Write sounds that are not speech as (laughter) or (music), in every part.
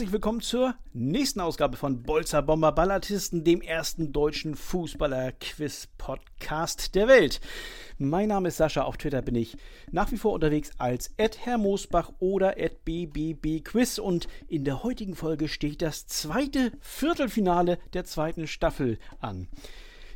herzlich willkommen zur nächsten Ausgabe von Bolzer Bomber Ballatisten, dem ersten deutschen Fußballer-Quiz-Podcast der Welt. Mein Name ist Sascha, auf Twitter bin ich nach wie vor unterwegs als Herr oder BBBQuiz und in der heutigen Folge steht das zweite Viertelfinale der zweiten Staffel an.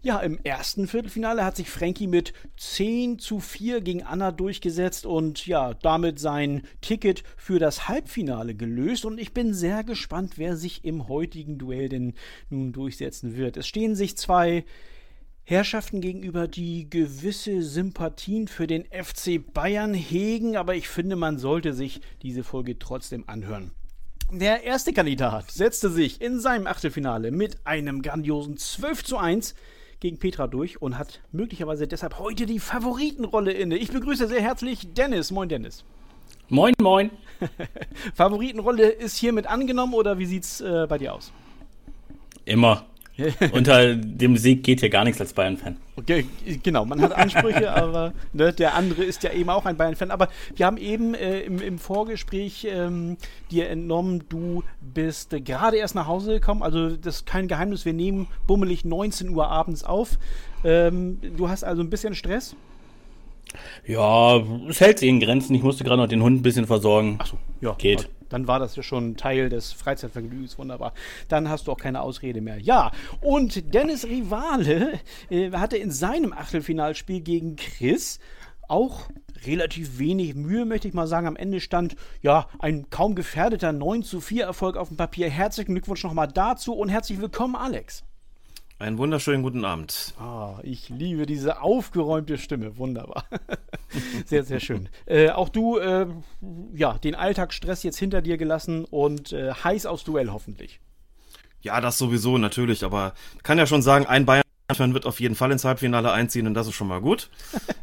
Ja, im ersten Viertelfinale hat sich Frankie mit 10 zu 4 gegen Anna durchgesetzt und ja, damit sein Ticket für das Halbfinale gelöst. Und ich bin sehr gespannt, wer sich im heutigen Duell denn nun durchsetzen wird. Es stehen sich zwei Herrschaften gegenüber, die gewisse Sympathien für den FC Bayern hegen, aber ich finde, man sollte sich diese Folge trotzdem anhören. Der erste Kandidat setzte sich in seinem Achtelfinale mit einem grandiosen 12 zu 1 gegen Petra durch und hat möglicherweise deshalb heute die Favoritenrolle inne. Ich begrüße sehr herzlich Dennis. Moin, Dennis. Moin, moin. (laughs) Favoritenrolle ist hiermit angenommen oder wie sieht's äh, bei dir aus? Immer. (laughs) Unter dem Sieg geht hier gar nichts als Bayern-Fan. Okay, genau, man hat Ansprüche, (laughs) aber ne, der andere ist ja eben auch ein Bayern-Fan. Aber wir haben eben äh, im, im, Vorgespräch ähm, dir entnommen, du bist äh, gerade erst nach Hause gekommen. Also das ist kein Geheimnis, wir nehmen bummelig 19 Uhr abends auf. Ähm, du hast also ein bisschen Stress? Ja, es hält sich in Grenzen. Ich musste gerade noch den Hund ein bisschen versorgen. Achso, ja. Geht dann war das ja schon Teil des Freizeitvergnügens. Wunderbar. Dann hast du auch keine Ausrede mehr. Ja, und Dennis Rivale äh, hatte in seinem Achtelfinalspiel gegen Chris auch relativ wenig Mühe, möchte ich mal sagen. Am Ende stand ja ein kaum gefährdeter 9 zu 4 Erfolg auf dem Papier. Herzlichen Glückwunsch nochmal dazu und herzlich willkommen, Alex. Einen wunderschönen guten Abend. Ah, ich liebe diese aufgeräumte Stimme. Wunderbar. (laughs) sehr, sehr schön. Äh, auch du, äh, ja, den Alltagsstress jetzt hinter dir gelassen und äh, heiß aufs Duell hoffentlich. Ja, das sowieso, natürlich. Aber kann ja schon sagen, ein Bayern-Fan wird auf jeden Fall ins Halbfinale einziehen und das ist schon mal gut.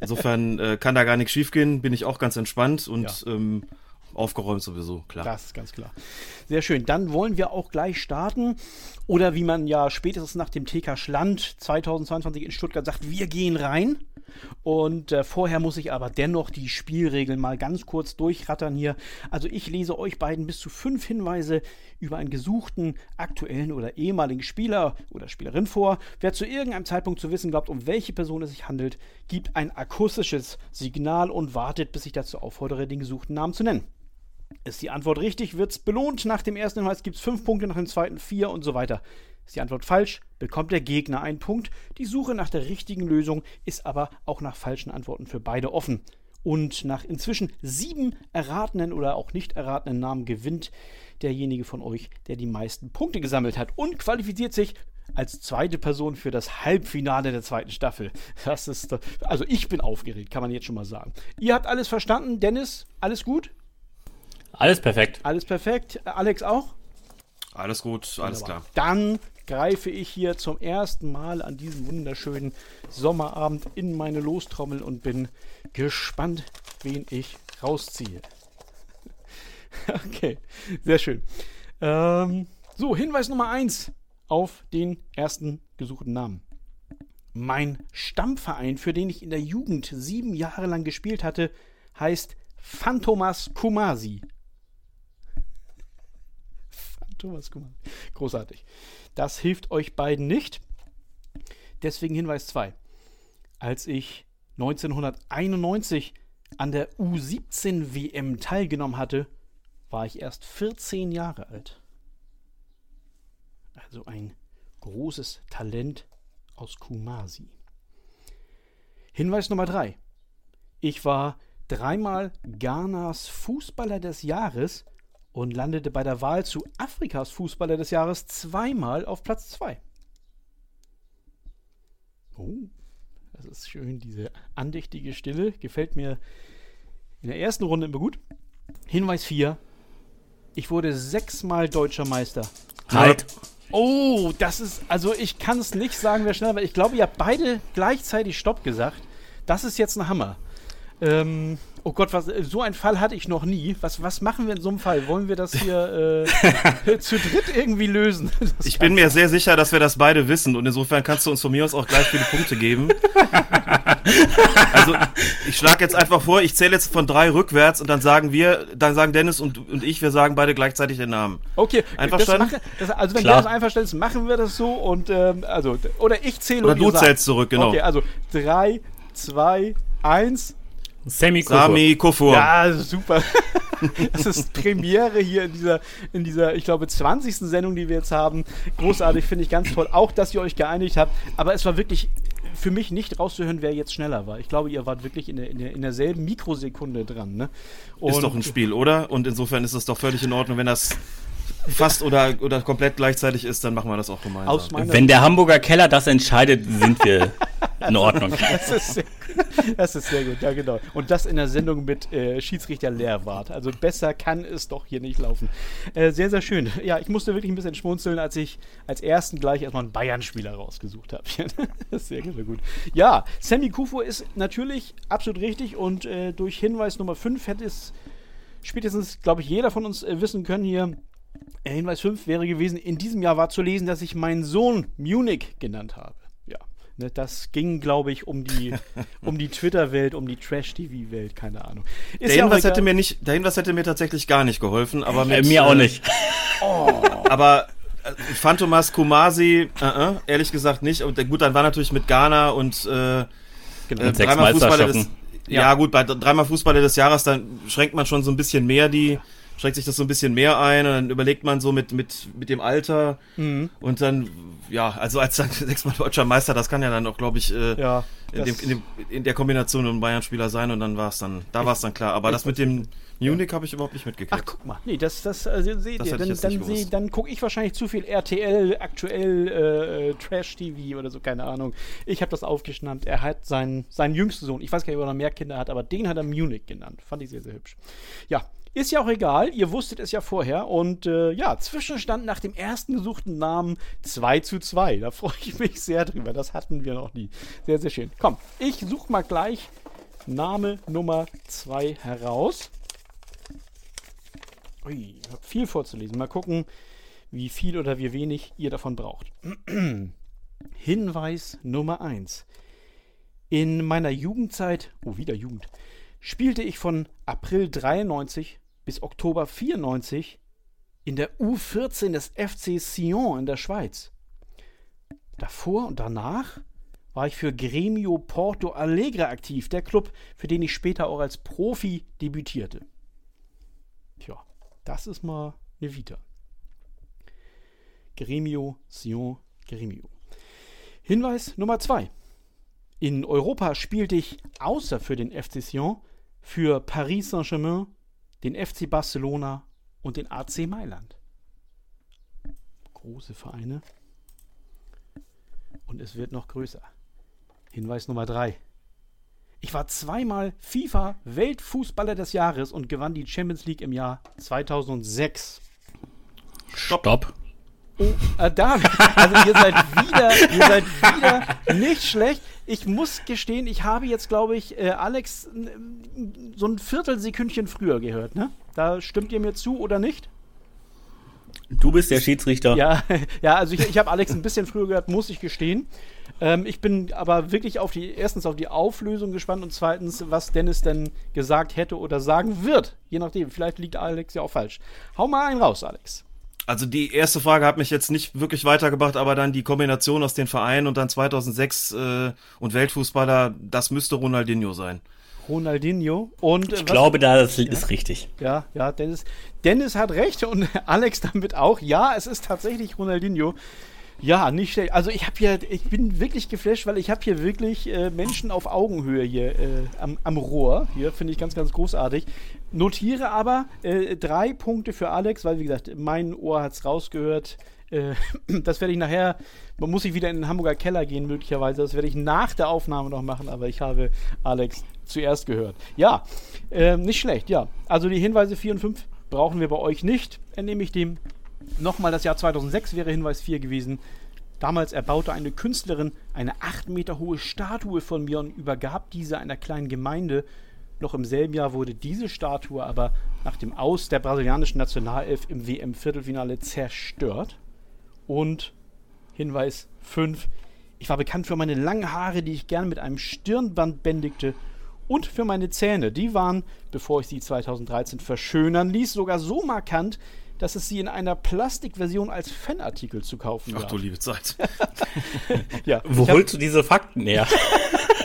Insofern (laughs) äh, kann da gar nichts schiefgehen. Bin ich auch ganz entspannt und ja. ähm, aufgeräumt sowieso, klar. Das ist ganz klar. Sehr schön. Dann wollen wir auch gleich starten. Oder wie man ja spätestens nach dem TK Schland 2022 in Stuttgart sagt, wir gehen rein. Und äh, vorher muss ich aber dennoch die Spielregeln mal ganz kurz durchrattern hier. Also ich lese euch beiden bis zu fünf Hinweise über einen gesuchten, aktuellen oder ehemaligen Spieler oder Spielerin vor. Wer zu irgendeinem Zeitpunkt zu wissen glaubt, um welche Person es sich handelt, gibt ein akustisches Signal und wartet, bis ich dazu auffordere, den gesuchten Namen zu nennen. Ist die Antwort richtig, wird es belohnt. Nach dem ersten Hinweis gibt es fünf Punkte, nach dem zweiten vier und so weiter. Ist die Antwort falsch, bekommt der Gegner einen Punkt. Die Suche nach der richtigen Lösung ist aber auch nach falschen Antworten für beide offen. Und nach inzwischen sieben erratenen oder auch nicht erratenen Namen gewinnt derjenige von euch, der die meisten Punkte gesammelt hat und qualifiziert sich als zweite Person für das Halbfinale der zweiten Staffel. Das ist, also ich bin aufgeregt, kann man jetzt schon mal sagen. Ihr habt alles verstanden, Dennis, alles gut? Alles perfekt. Alles perfekt. Alex auch? Alles gut, alles klar. Dann greife ich hier zum ersten Mal an diesem wunderschönen Sommerabend in meine Lostrommel und bin gespannt, wen ich rausziehe. (laughs) okay, sehr schön. Ähm, so, Hinweis Nummer 1 auf den ersten gesuchten Namen. Mein Stammverein, für den ich in der Jugend sieben Jahre lang gespielt hatte, heißt Phantomas Kumasi. Thomas Kuhmann. Großartig. Das hilft euch beiden nicht. Deswegen Hinweis 2. Als ich 1991 an der U17 WM teilgenommen hatte, war ich erst 14 Jahre alt. Also ein großes Talent aus Kumasi. Hinweis Nummer 3. Ich war dreimal Ghanas Fußballer des Jahres und landete bei der Wahl zu Afrikas Fußballer des Jahres zweimal auf Platz 2. Oh, das ist schön, diese andächtige Stille. Gefällt mir in der ersten Runde immer gut. Hinweis 4. Ich wurde sechsmal deutscher Meister. Halt. Oh, das ist, also ich kann es nicht sagen, wer schneller war. Ich glaube, ihr habt beide gleichzeitig Stopp gesagt. Das ist jetzt ein Hammer. Ähm, oh Gott, was, so einen Fall hatte ich noch nie. Was, was machen wir in so einem Fall? Wollen wir das hier äh, (laughs) zu dritt irgendwie lösen? Das ich bin mir sehr sicher, dass wir das beide wissen und insofern kannst du uns von mir aus auch gleich viele Punkte geben. (laughs) also ich schlage jetzt einfach vor, ich zähle jetzt von drei rückwärts und dann sagen wir, dann sagen Dennis und, und ich, wir sagen beide gleichzeitig den Namen. Okay, einverstanden? Das mache, das, also wenn Klar. das einverstanden ist, machen wir das so und ähm, also oder ich zähle oder du zählst zurück, genau. Okay, also drei, zwei, eins. Sami Kufur. Sami Kufur. Ja, super. (laughs) das ist Premiere hier in dieser, in dieser, ich glaube, 20. Sendung, die wir jetzt haben. Großartig, finde ich ganz toll. Auch, dass ihr euch geeinigt habt. Aber es war wirklich für mich nicht rauszuhören, wer jetzt schneller war. Ich glaube, ihr wart wirklich in, der, in, der, in derselben Mikrosekunde dran. Ne? ist doch ein Spiel, oder? Und insofern ist es doch völlig in Ordnung, wenn das fast oder, oder komplett gleichzeitig ist, dann machen wir das auch gemeinsam. Wenn der Hamburger Keller das entscheidet, sind wir (laughs) in Ordnung. das, ist sehr, das ist sehr gut, ja genau. Und das in der Sendung mit äh, Schiedsrichter Lehrwart. Also besser kann es doch hier nicht laufen. Äh, sehr, sehr schön. Ja, ich musste wirklich ein bisschen schmunzeln, als ich als ersten gleich erstmal einen Bayern-Spieler rausgesucht habe. (laughs) das ist sehr, sehr gut. Ja, Sammy Kufo ist natürlich absolut richtig und äh, durch Hinweis Nummer 5 hätte es spätestens, glaube ich, jeder von uns äh, wissen können hier, Hinweis 5 wäre gewesen, in diesem Jahr war zu lesen, dass ich meinen Sohn Munich genannt habe. Ja, ne, das ging, glaube ich, um die, (laughs) um die Twitter-Welt, um die Trash-TV-Welt, keine Ahnung. Ist der, ja Hinweis hätte mir nicht, der Hinweis hätte mir tatsächlich gar nicht geholfen, aber mit, äh, mir auch nicht. (laughs) Oh. aber äh, Phantomas Kumasi, uh -uh, ehrlich gesagt nicht. Und gut, dann war natürlich mit Ghana und äh, genau. äh, dreimal Fußballer des, ja. ja. gut, bei dreimal Fußballer des Jahres, dann schränkt man schon so ein bisschen mehr die schränkt sich das so ein bisschen mehr ein und dann überlegt man so mit, mit, mit dem Alter mhm. und dann, ja, also als dann (laughs) sechsmal deutscher Meister, das kann ja dann auch, glaube ich, äh, ja, in, dem, in, dem, in, der Kombination ein Bayern-Spieler sein und dann war es dann, da war es dann klar. Aber das mit dem Munich habe ich überhaupt nicht mitgekriegt. Ach, guck mal. Nee, das, das also, seht das ihr. Dann, dann, seh, dann gucke ich wahrscheinlich zu viel RTL, aktuell äh, Trash-TV oder so, keine Ahnung. Ich habe das aufgeschnappt. Er hat seinen, seinen jüngsten Sohn, ich weiß gar nicht, ob er noch mehr Kinder hat, aber den hat er Munich genannt. Fand ich sehr, sehr hübsch. Ja, ist ja auch egal, ihr wusstet es ja vorher. Und äh, ja, Zwischenstand nach dem ersten gesuchten Namen 2 zu 2. Da freue ich mich sehr drüber. Das hatten wir noch nie. Sehr, sehr schön. Komm, ich suche mal gleich Name Nummer 2 heraus. Ui, ich habe viel vorzulesen. Mal gucken, wie viel oder wie wenig ihr davon braucht. (clears throat) Hinweis Nummer 1. In meiner Jugendzeit, oh wieder Jugend, spielte ich von April 93 bis Oktober 94 in der U14 des FC Sion in der Schweiz. Davor und danach war ich für Gremio Porto Alegre aktiv, der Club, für den ich später auch als Profi debütierte. Tja, das ist mal eine Vita. Gremio, Sion, Gremio. Hinweis Nummer 2. In Europa spielte ich außer für den FC Sion für Paris Saint-Germain, den FC Barcelona und den AC Mailand. Große Vereine. Und es wird noch größer. Hinweis Nummer 3. Ich war zweimal FIFA Weltfußballer des Jahres und gewann die Champions League im Jahr 2006. Stopp. Stopp. Oh, äh, da, also ihr seid wieder, ihr seid wieder nicht schlecht. Ich muss gestehen, ich habe jetzt, glaube ich, äh, Alex so ein Viertelsekündchen früher gehört, ne? Da stimmt ihr mir zu oder nicht? Du bist der Schiedsrichter. Ja, (laughs) ja also ich, ich habe Alex ein bisschen früher gehört, muss ich gestehen. Ähm, ich bin aber wirklich auf die, erstens auf die Auflösung gespannt und zweitens, was Dennis denn gesagt hätte oder sagen wird. Je nachdem, vielleicht liegt Alex ja auch falsch. Hau mal einen raus, Alex. Also die erste Frage hat mich jetzt nicht wirklich weitergebracht, aber dann die Kombination aus den Vereinen und dann 2006 äh, und Weltfußballer, das müsste Ronaldinho sein. Ronaldinho und äh, ich glaube, das ja? ist richtig. Ja, ja, Dennis, Dennis hat recht und (laughs) Alex damit auch. Ja, es ist tatsächlich Ronaldinho. Ja, nicht schlecht. Also ich habe hier, ich bin wirklich geflasht, weil ich habe hier wirklich äh, Menschen auf Augenhöhe hier äh, am, am Rohr. Hier finde ich ganz, ganz großartig. Notiere aber äh, drei Punkte für Alex, weil wie gesagt, mein Ohr hat es rausgehört. Äh, (clears throat) das werde ich nachher, man muss sich wieder in den Hamburger Keller gehen möglicherweise. Das werde ich nach der Aufnahme noch machen, aber ich habe Alex zuerst gehört. Ja, äh, nicht schlecht, ja. Also die Hinweise 4 und 5 brauchen wir bei euch nicht, entnehme ich dem. Nochmal das Jahr 2006 wäre Hinweis 4 gewesen. Damals erbaute eine Künstlerin eine 8 Meter hohe Statue von mir und übergab diese einer kleinen Gemeinde Noch im selben Jahr wurde diese Statue aber nach dem Aus der brasilianischen Nationalelf im WM-Viertelfinale zerstört. Und Hinweis 5. Ich war bekannt für meine langen Haare, die ich gern mit einem Stirnband bändigte. Und für meine Zähne. Die waren, bevor ich sie 2013 verschönern ließ, sogar so markant, dass es sie in einer Plastikversion als Fanartikel zu kaufen Ach gab. du liebe Zeit. (laughs) ja, Wo hab- holst du diese Fakten her? (laughs)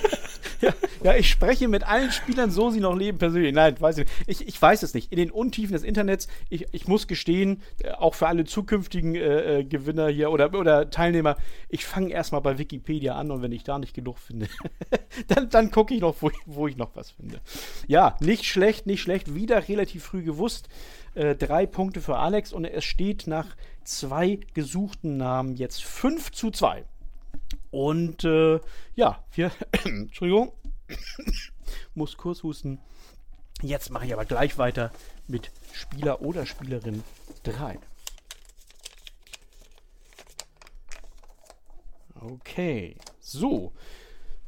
Ja, ich spreche mit allen Spielern, so sie noch leben, persönlich. Nein, weiß ich. Ich, ich weiß es nicht. In den Untiefen des Internets, ich, ich muss gestehen, äh, auch für alle zukünftigen äh, äh, Gewinner hier oder, oder Teilnehmer, ich fange erstmal bei Wikipedia an und wenn ich da nicht genug finde, (laughs) dann, dann gucke ich noch, wo ich, wo ich noch was finde. Ja, nicht schlecht, nicht schlecht. Wieder relativ früh gewusst. Äh, drei Punkte für Alex und es steht nach zwei gesuchten Namen jetzt 5 zu 2. Und äh, ja, wir, (clears throat) Entschuldigung, (coughs) muss kurz husten. Jetzt mache ich aber gleich weiter mit Spieler oder Spielerin 3. Okay, so.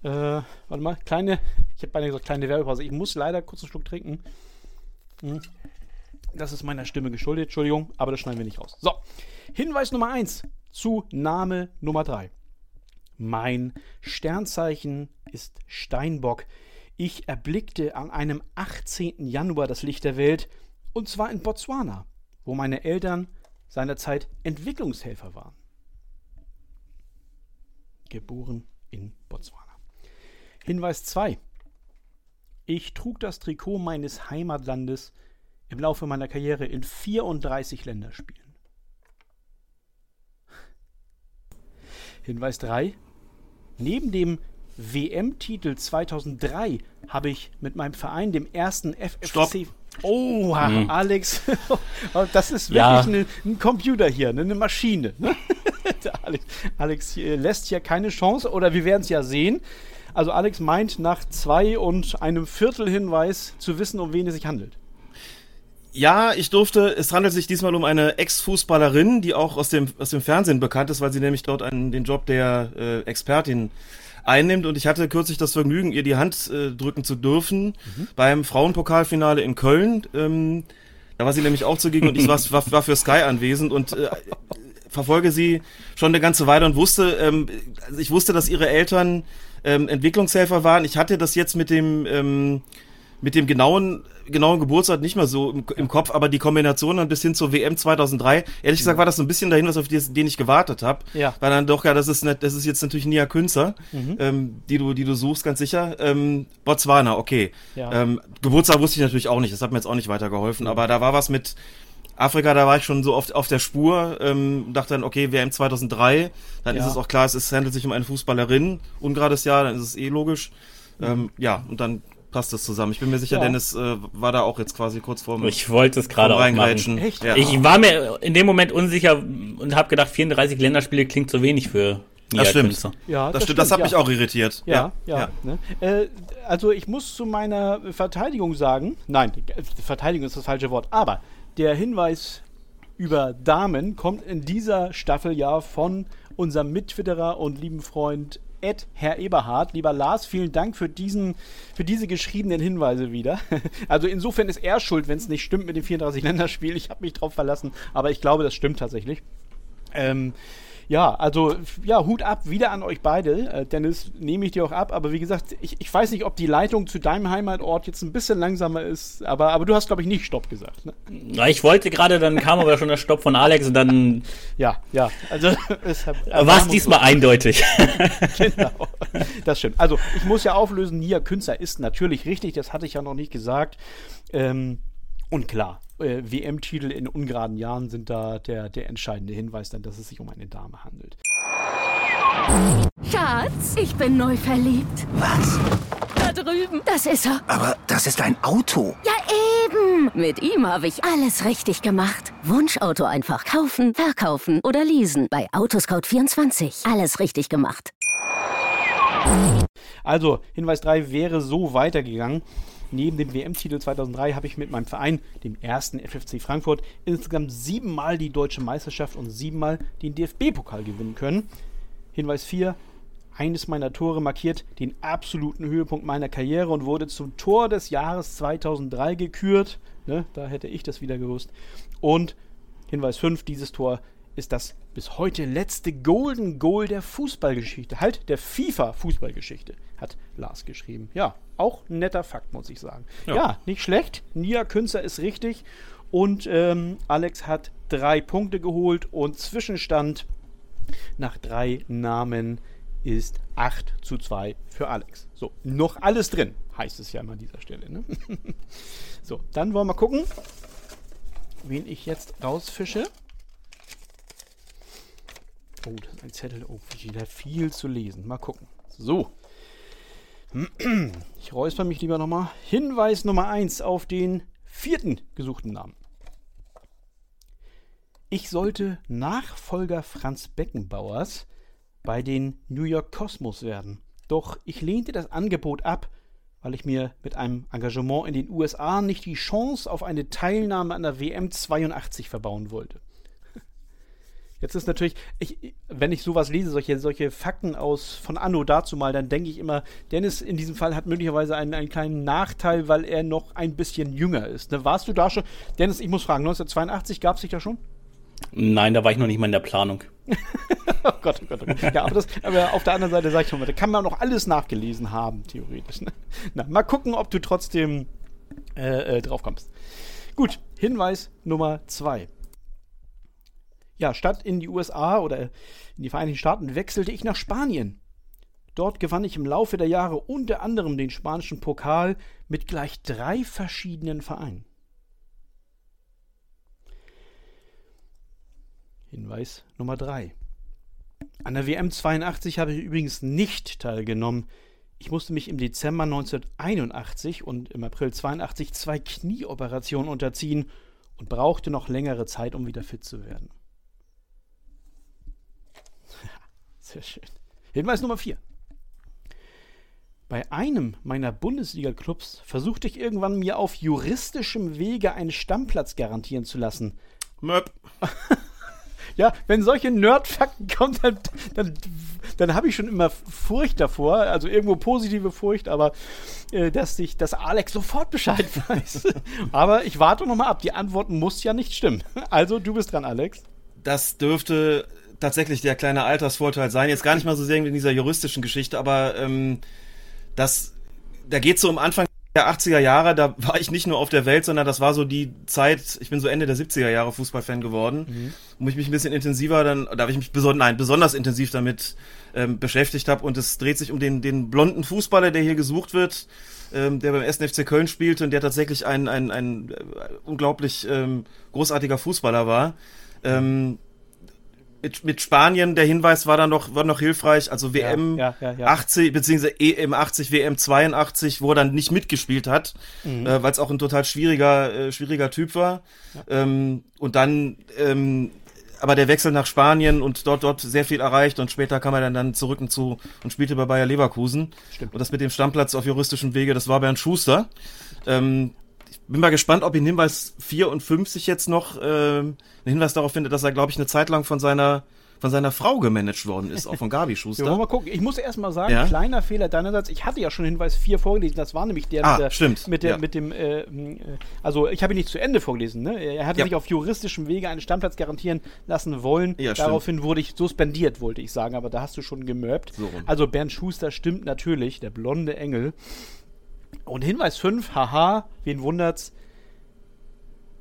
Äh, warte mal, kleine, ich habe beinahe gesagt kleine Werbepause. Ich muss leider kurz einen Schluck trinken. Hm. Das ist meiner Stimme geschuldet, Entschuldigung, aber das schneiden wir nicht raus. So, Hinweis Nummer 1 zu Name Nummer 3. Mein Sternzeichen ist Steinbock. Ich erblickte an einem 18. Januar das Licht der Welt, und zwar in Botswana, wo meine Eltern seinerzeit Entwicklungshelfer waren. Geboren in Botswana. Hinweis 2. Ich trug das Trikot meines Heimatlandes im Laufe meiner Karriere in 34 Länderspielen. Hinweis 3. Neben dem WM-Titel 2003 habe ich mit meinem Verein, dem ersten FFC. Stopp. (laughs) Oh, Alex, das ist wirklich Ja. eine, ein Computer hier, ne, eine Maschine. Ne? (laughs) Alex, Alex äh, lässt hier keine Chance, oder wir werden es ja sehen. Also Alex meint nach zwei und einem Viertel Hinweis zu wissen, um wen es sich handelt. Ja, ich durfte, es handelt sich diesmal um eine Ex-Fußballerin, die auch aus dem, aus dem Fernsehen bekannt ist, weil sie nämlich dort einen, den Job der äh, Expertin einnimmt. Und ich hatte kürzlich das Vergnügen, ihr die Hand äh, drücken zu dürfen beim Frauenpokalfinale in Köln. Ähm, da war sie nämlich auch zugegen und ich war, war, war für Sky anwesend und äh, verfolge sie schon eine ganze Weile und wusste, ähm, also ich wusste, dass ihre Eltern ähm, Entwicklungshelfer waren. Ich hatte das jetzt mit dem ähm, mit dem genauen genauen Geburtsort nicht mehr so im, im Kopf, aber die Kombination dann bis hin zur WM 2003, ehrlich gesagt war das so ein bisschen dahin, was auf den ich gewartet habe. Ja. Weil dann doch ja, das ist nicht, das ist jetzt natürlich Nia Künzer, ähm, die du die du suchst, ganz sicher. Ähm, Botswana, okay. Ja. Ähm, Geburtstag wusste ich natürlich auch nicht, das hat mir jetzt auch nicht weitergeholfen, aber da war was mit Afrika, da war ich schon so oft auf der Spur, ähm, dachte dann, okay, WM 2003, dann Ja. ist es auch klar, es, ist, es handelt sich um eine Fußballerin, ungerades Jahr, dann ist es eh logisch. Ähm, ja, und dann passt es zusammen. Ich bin mir sicher, Ja. Dennis äh, war da auch jetzt quasi kurz vorm, Ich wollte es gerade auch machen. Echt? Ja. Ich war mir in dem Moment unsicher und habe gedacht, 34 Länderspiele klingt zu wenig für das stimmt. Ja, das, stimmt. Das hat ja. mich auch irritiert. Ja, ja. Ne? Äh, also ich muss zu meiner Verteidigung sagen, nein, Verteidigung ist das falsche Wort, aber der Hinweis über Damen kommt in dieser Staffel ja von unserem Mittwitterer und lieben Freund Ed Herr Eberhard. Lieber Lars, vielen Dank für diesen, für diese geschriebenen Hinweise wieder. (laughs) Also insofern ist er schuld, wenn es nicht stimmt mit dem 34 Länderspiel. Ich habe mich drauf verlassen, aber ich glaube, das stimmt tatsächlich. Ähm, ja, also ja, Hut ab wieder an euch beide. Äh, Dennis, nehme ich dir auch ab. Aber wie gesagt, ich, ich weiß nicht, ob die Leitung zu deinem Heimatort jetzt ein bisschen langsamer ist. Aber, aber du hast, glaube ich, nicht Stopp gesagt. Ne? Na, ich wollte gerade, dann kam aber schon der Stopp von Alex und dann Ja, ja. Also war (laughs) es diesmal eindeutig. (laughs) (laughs) genau. Das stimmt. Also, ich muss ja auflösen, Nia Künzer ist natürlich richtig, das hatte ich ja noch nicht gesagt. Ähm, und klar, äh, WM-Titel in ungeraden Jahren sind da der, der entscheidende Hinweis, dann, dass es sich um eine Dame handelt. Schatz, ich bin neu verliebt. Was? Da drüben. Das ist er. Aber das ist ein Auto. Ja, eben. Mit ihm habe ich alles richtig gemacht. Wunschauto einfach kaufen, verkaufen oder leasen. Bei Autoscout24. Alles richtig gemacht. Also, Hinweis 3 wäre so weitergegangen. Neben dem WM-Titel 2003 habe ich mit meinem Verein, dem ersten FFC Frankfurt, insgesamt siebenmal die deutsche Meisterschaft und siebenmal den DFB-Pokal gewinnen können. Hinweis 4. eines meiner Tore markiert den absoluten Höhepunkt meiner Karriere und wurde zum Tor des Jahres 2003 gekürt. Ne, da hätte ich das wieder gewusst. Und Hinweis 5, dieses Tor ist das bis heute letzte Golden Goal der Fußballgeschichte. Halt, der FIFA-Fußballgeschichte, hat Lars geschrieben. Ja, auch ein netter Fakt, muss ich sagen. Ja, ja nicht schlecht. Nia Künzer ist richtig. Und ähm, Alex hat drei Punkte geholt und Zwischenstand nach drei Namen ist 8 zu 2 für Alex. So, noch alles drin, heißt es ja immer an dieser Stelle. Ne? (laughs) so, dann wollen wir gucken, wen ich jetzt rausfische. Oh, das ist ein Zettel. Oh, wieder viel zu lesen. Mal gucken. So. (clears throat) Ich räusper mich lieber nochmal. Hinweis Nummer 1 auf den vierten gesuchten Namen. Ich sollte Nachfolger Franz Beckenbauers bei den New York Cosmos werden. Doch ich lehnte das Angebot ab, weil ich mir mit einem Engagement in den USA nicht die Chance auf eine Teilnahme an der WM 82 verbauen wollte. Jetzt ist natürlich, ich, wenn ich sowas lese, solche, solche Fakten aus von Anno dazu mal, dann denke ich immer, Dennis in diesem Fall hat möglicherweise einen, einen kleinen Nachteil, weil er noch ein bisschen jünger ist. Ne? Warst du da schon? Dennis, ich muss fragen, 1982 gab es dich da schon? Nein, da war ich noch nicht mal in der Planung. (laughs) oh Gott, oh Gott, oh Gott. Ja, aber, das, aber auf der anderen Seite sage ich schon mal, da kann man noch alles nachgelesen haben, theoretisch. Ne? Na, mal gucken, ob du trotzdem äh, äh, drauf kommst. Gut, Hinweis Nummer zwei. Ja, statt in die USA oder in die Vereinigten Staaten wechselte ich nach Spanien. Dort gewann ich im Laufe der Jahre unter anderem den spanischen Pokal mit gleich drei verschiedenen Vereinen. Hinweis Nummer 3. An der WM 82 habe ich übrigens nicht teilgenommen. Ich musste mich im Dezember 1981 und im April 82 zwei Knieoperationen unterziehen und brauchte noch längere Zeit, um wieder fit zu werden. Sehr schön. Hinweis Nummer 4. Bei einem meiner Bundesliga-Clubs versuchte ich irgendwann mir auf juristischem Wege einen Stammplatz garantieren zu lassen. Möp. (laughs) Ja, wenn solche Nerdfakten kommen, dann, dann, dann habe ich schon immer Furcht davor, also irgendwo positive Furcht, aber äh, dass sich, dass Alex sofort Bescheid (laughs) weiß. aber ich warte noch mal ab. Die Antwort muss ja nicht stimmen. Also du bist dran, Alex. Das dürfte tatsächlich der kleine Altersvorteil sein. Jetzt gar nicht mal so sehr in dieser juristischen Geschichte, aber ähm, das, da geht es so um Anfang der 80er Jahre, da war ich nicht nur auf der Welt, sondern das war so die Zeit, ich bin so Ende der 70er Jahre Fußballfan geworden, mhm. wo ich mich ein bisschen intensiver dann, da habe ich mich beson nein, besonders intensiv damit ähm, beschäftigt habe und es dreht sich um den, den blonden Fußballer, der hier gesucht wird, ähm, der beim 1. FC Köln spielte und der tatsächlich ein, ein, ein, äh, unglaublich ähm, großartiger Fußballer war. Ähm, mit, mit Spanien, der Hinweis war dann noch, war noch hilfreich. Also WM ja, ja, ja, 80, beziehungsweise EM 80, WM 82, wo er dann nicht mitgespielt hat, mhm. äh, weil es auch ein total schwieriger, äh, schwieriger Typ war. Ähm, und dann, ähm, aber der Wechsel nach Spanien und dort, dort sehr viel erreicht und später kam er dann, dann zurück und zu und spielte bei Bayer Leverkusen. Stimmt. Und das mit dem Stammplatz auf juristischem Wege, das war Bernd Schuster. Ähm, bin mal gespannt, ob in Hinweis 54 jetzt noch äh, einen Hinweis darauf findet, dass er, glaube ich, eine Zeit lang von seiner von seiner Frau gemanagt worden ist, auch von Gabi (laughs) Schuster. ja, mal gucken. Ich muss erst mal sagen, ja? kleiner Fehler deinerseits. Ich hatte ja schon Hinweis 4 vorgelesen. Das war nämlich der, ah, mit, der stimmt. mit, der, ja. mit dem, äh, äh, also ich habe ihn nicht zu Ende vorgelesen. Ne? Er hatte ja. sich auf juristischem Wege einen Stammplatz garantieren lassen wollen. Ja, Daraufhin stimmt. wurde ich suspendiert, wollte ich sagen, aber da hast du schon gemörbt. So also Bernd Schuster stimmt natürlich, der blonde Engel. Und Hinweis 5, haha, wen wundert's?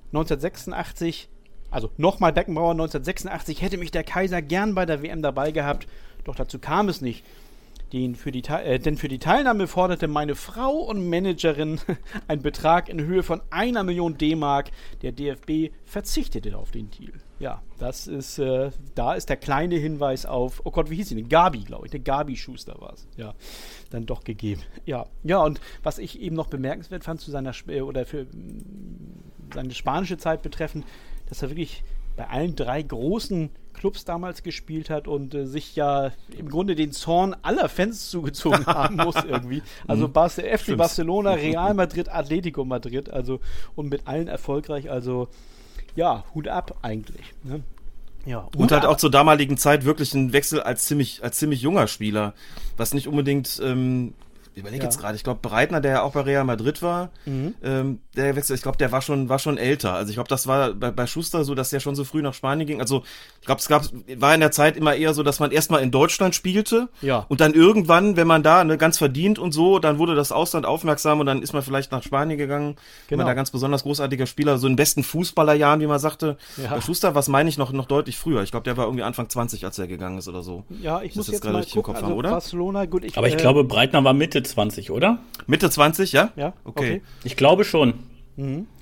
1986, also nochmal Beckenbauer 1986, hätte mich der Kaiser gern bei der WM dabei gehabt, doch dazu kam es nicht. Den für die, äh, denn für die Teilnahme forderte meine Frau und Managerin (laughs) einen Betrag in Höhe von einer Million D-Mark. Der DFB verzichtete auf den Deal. Ja, das ist, äh, da ist der kleine Hinweis auf, oh Gott, wie hieß sie denn? Gabi, glaube ich. Der Gabi Schuster war es. Ja, dann doch gegeben. Ja, ja, und was ich eben noch bemerkenswert fand zu seiner, äh, oder für seine spanische Zeit betreffend, dass er wirklich bei allen drei großen Clubs damals gespielt hat und äh, sich ja im Grunde den Zorn aller Fans zugezogen (laughs) haben muss irgendwie. Also mhm. Bar FC Stimmt. Barcelona, Real Madrid, Atletico Madrid, also und mit allen erfolgreich. Also ja, Hut ab eigentlich. Ne? Ja, Und halt auch zur damaligen Zeit wirklich ein Wechsel als ziemlich, als ziemlich junger Spieler, was nicht unbedingt, ähm, überlege Ja. jetzt gerade, ich glaube Breitner, der ja auch bei Real Madrid war, Mhm. ähm, der Wechsel, ich glaube, der war schon, war schon älter. Also ich glaube, das war bei, bei Schuster so, dass der schon so früh nach Spanien ging. Also ich glaube, es gab, war in der Zeit immer eher so, dass man erstmal in Deutschland spielte Ja. und dann irgendwann, wenn man da ne, ganz verdient und so, dann wurde das Ausland aufmerksam und dann ist man vielleicht nach Spanien gegangen, wenn Genau. man da ganz besonders großartiger Spieler, so in besten Fußballerjahren, wie man sagte. Ja. Bei Schuster, was meine ich noch, noch deutlich früher. Ich glaube, der war irgendwie Anfang 20, als er gegangen ist oder so. Ja, ich das muss jetzt jetzt gerade mal gucken. Kopf also haben, oder? Barcelona, gut, ich, Aber ich äh, glaube, Breitner war Mitte 20, oder? Mitte 20, ja? ja, Okay. Ich glaube schon.